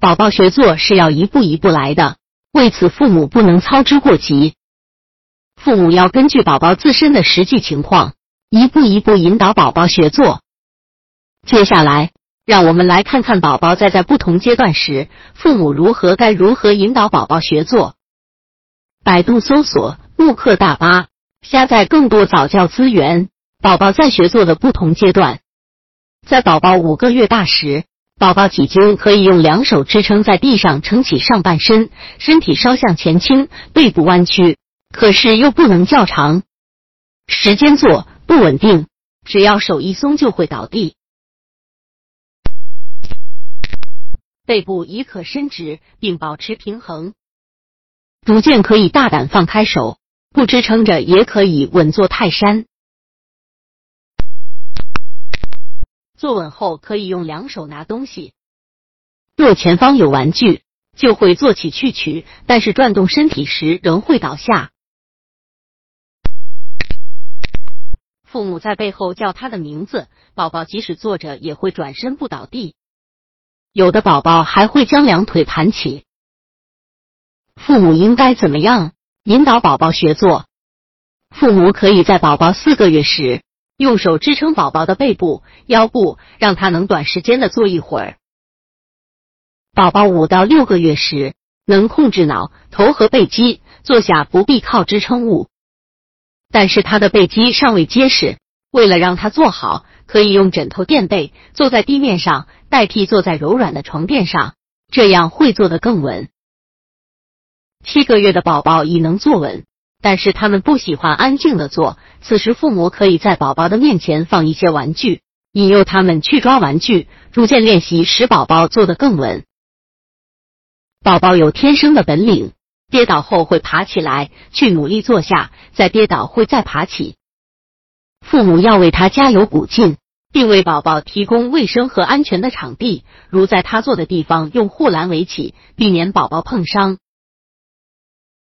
宝宝学坐是要一步一步来的，为此父母不能操之过急。父母要根据宝宝自身的实际情况，一步一步引导宝宝学坐。接下来，让我们来看看宝宝在在不同阶段时，父母如何该如何引导宝宝学坐。百度搜索“慕课大巴”，下载更多早教资源。宝宝在学坐的不同阶段，在宝宝五个月大时。宝宝几经可以用两手支撑在地上撑起上半身，身体稍向前倾，背部弯曲，可是又不能较长时间坐不稳定，只要手一松就会倒地。背部已可伸直并保持平衡，逐渐可以大胆放开手，不支撑着也可以稳坐泰山。坐稳后，可以用两手拿东西。若前方有玩具，就会坐起去取，但是转动身体时仍会倒下。父母在背后叫他的名字，宝宝即使坐着也会转身不倒地。有的宝宝还会将两腿盘起。父母应该怎么样引导宝宝学坐？父母可以在宝宝四个月时。用手支撑宝宝的背部、腰部，让他能短时间的坐一会儿。宝宝五到六个月时，能控制脑、头和背肌，坐下不必靠支撑物。但是他的背肌尚未结实，为了让他坐好，可以用枕头垫背，坐在地面上，代替坐在柔软的床垫上，这样会坐得更稳。七个月的宝宝已能坐稳。但是他们不喜欢安静的坐，此时父母可以在宝宝的面前放一些玩具，引诱他们去抓玩具，逐渐练习使宝宝坐得更稳。宝宝有天生的本领，跌倒后会爬起来，去努力坐下，再跌倒会再爬起。父母要为他加油鼓劲，并为宝宝提供卫生和安全的场地，如在他坐的地方用护栏围起，避免宝宝碰伤。